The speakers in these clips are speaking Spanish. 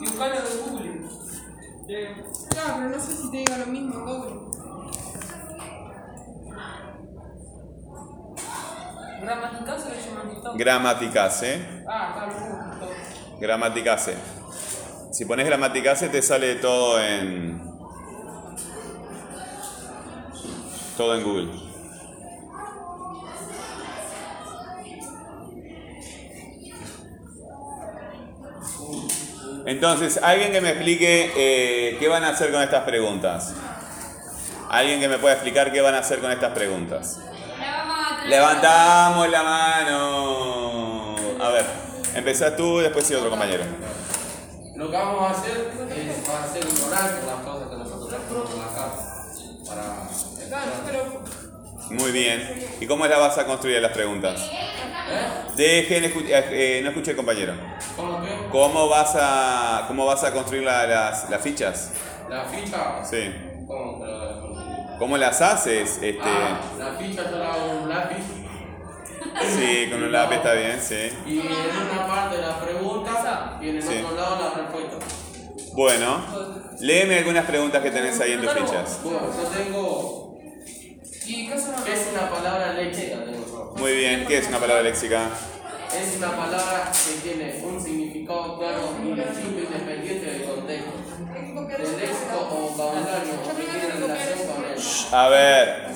Y buscarlo en Google. Eh, Claro, pero no sé si te diga lo mismo en Google. ¿Gramaticase o llamatito? Gramaticase. Ah, está bien. todo. Gramaticase. Si pones gramaticase te sale todo en. Todo en Google. Entonces, alguien que me explique eh, qué van a hacer con estas preguntas. Alguien que me pueda explicar qué van a hacer con estas preguntas. Levantamos la mano. A ver, empezás tú, después sí otro compañero. Lo que vamos a hacer es va a ser ignorar las cosas que nosotros tenemos en la casa. Para. Muy bien. ¿Y cómo las vas a construir las preguntas? ¿Eh? Dejen, escu- eh, eh, no escuché compañero. ¿Cómo vas a, cómo vas a construir la- las, las fichas? La ficha. Sí. ¿Cómo? Pero- ¿Cómo las haces? Este, Ah, la ficha yo la hago en un lápiz. sí, con un lápiz está bien, sí. Y en una parte la pregunta y en el Sí. otro lado la respuesta. Bueno, léeme algunas preguntas que tenés ahí en tus fichas. Bueno, yo tengo. ¿Y qué son ¿Qué es una palabra léxica? Muy bien, ¿qué es una palabra léxica? Es una palabra que tiene un significado claro y distinto independiente del contexto. Del léxico o vocabulario que tiene relación con él. A ver,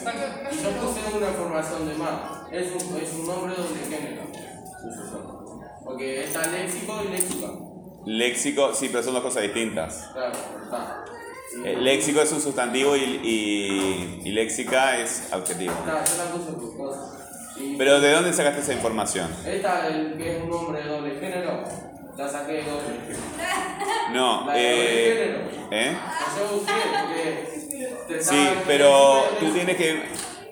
yo puse una información de más. Es un, es un nombre doble género. Porque está léxico y léxica. léxico, sí, pero son dos cosas distintas. Claro, está. Y- Eh, léxico es un sustantivo y, y- y léxica es adjetivo. Está, yo la puse por cosas. Pero ¿de dónde sacaste esa información? esta, el que es un nombre de doble género, la saqué de doble género. No, La de eh, doble género. ¿eh? Yo busqué Sí, pero tú tienes que,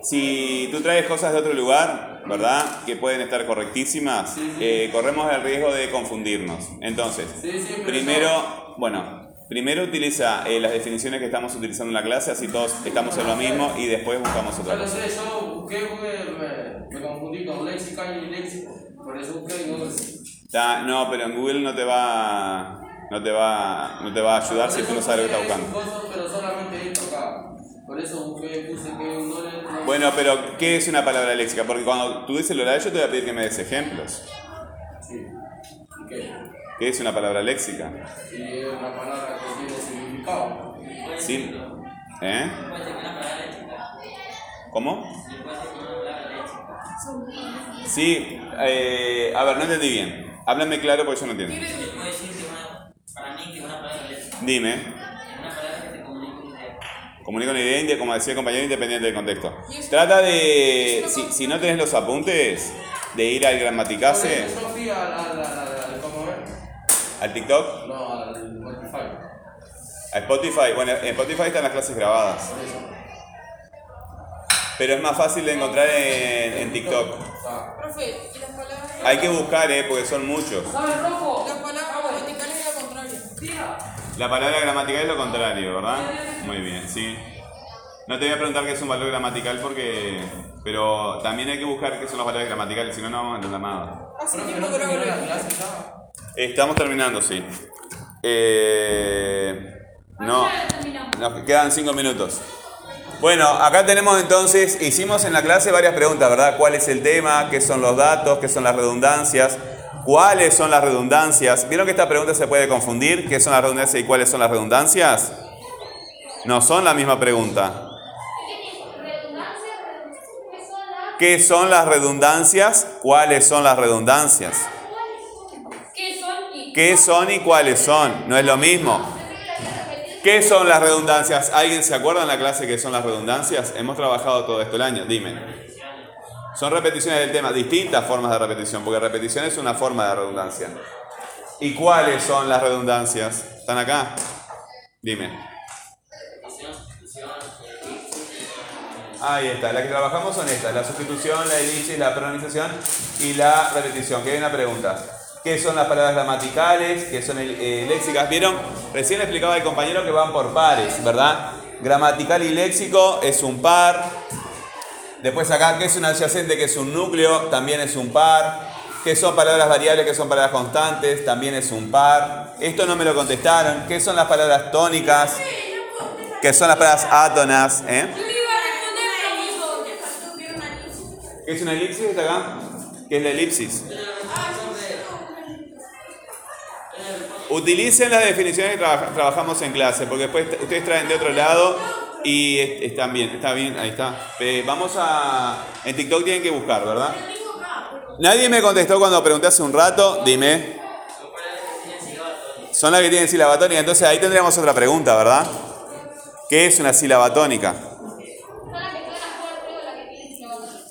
si tú traes cosas de otro lugar, ¿verdad? Que pueden estar correctísimas, Sí, sí. eh, corremos el riesgo de confundirnos. Entonces, Sí, primero, bueno, primero utiliza eh, las definiciones que estamos utilizando en la clase, así todos estamos en lo mismo y después buscamos otra lo cosa. yo busqué porque me, confundí con léxica y léxico. Por eso busqué y no No, pero en Google no te va, no te va, no te va a ayudar si tú no sabes lo que estás buscando. Pero solamente esto acá. Por eso busqué, puse que un dólar. no- Bueno, pero ¿qué es una palabra léxica? Porque cuando tú dices el horario, yo te voy a pedir que me des ejemplos. Sí. ¿Y qué? ¿Qué es una palabra léxica? Y es una palabra que tiene significado. Sí. ¿Eh? ¿Cómo? Sí, eh, a ver, no entendí bien. Háblame claro porque yo no entiendo. puedo decir que una, para mí que una palabra léxica Dime. es una palabra que te comunica una idea. Como decía el compañero, independiente del contexto. Trata de, si, si no tenés los apuntes, de ir al gramaticase, al TikTok, No, al Spotify. a Spotify. Bueno, en Spotify están las clases grabadas. Por eso. Pero es más fácil de encontrar en, en TikTok. Ah. Profe, ¿y las palabras? Hay que buscar, eh, porque son muchos. ¿Sabes rojo? Las palabras gramaticales es lo contrario. Tira. La palabra gramatical es lo contrario, ¿verdad? Muy bien, sí. No te voy a preguntar qué es un valor gramatical porque... Pero también hay que buscar qué son los valores gramaticales, si no, no vamos a entender nada. Hace tiempo ¿no que no la clase ya? Estamos terminando, sí. Eh, no, nos quedan cinco minutos. Bueno, acá tenemos entonces, hicimos en la clase varias preguntas, ¿verdad? ¿Cuál es el tema? ¿Qué son los datos? ¿Qué son las redundancias? ¿Cuáles son las redundancias? ¿Vieron que esta pregunta se puede confundir? ¿Qué son las redundancias y cuáles son las redundancias? No son la misma pregunta. ¿Qué son las redundancias? ¿Cuáles son las redundancias? ¿Qué son y ¿Qué cuáles son? No es lo mismo. ¿Qué son las redundancias? ¿Alguien se acuerda en la clase qué son las redundancias? Hemos trabajado todo esto el año, dime. Son repeticiones del tema, distintas formas de repetición, porque repetición es una forma de redundancia. ¿Y cuáles son las redundancias? ¿Están acá? Dime. Ahí está, las que trabajamos son estas, la sustitución, la elipsis, la pronunciación y la repetición. Que hay una pregunta. ¿Qué son las palabras gramaticales? ¿Qué son el- eh, léxicas? ¿Vieron? Recién explicaba el compañero que van por pares, ¿verdad? Gramatical y léxico es un par. Después acá, ¿qué es un adyacente? Que es un núcleo, también es un par. ¿Qué son palabras variables? ¿Qué son palabras constantes? También es un par. Esto no me lo contestaron. ¿Qué son las palabras tónicas? ¿Qué son las palabras átonas? ¿Eh? ¿Qué es una elipsis acá? ¿Qué es la elipsis? Utilicen las definiciones que traba- trabajamos en clase, porque después ustedes traen de otro lado y es- están bien, está bien, ahí está. Vamos a... En TikTok tienen que buscar, ¿verdad? Nadie me contestó cuando pregunté hace un rato, dime. Son las que tienen sílaba tónica, entonces ahí tendríamos otra pregunta, ¿verdad? ¿Qué es una sílaba tónica?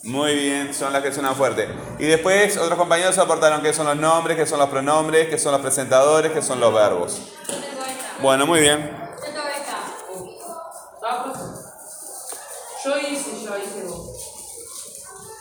Muy bien, son las que suenan fuerte. Y después otros compañeros aportaron qué son los nombres, qué son los pronombres, qué son los presentadores, qué son los verbos. Bueno, muy bien.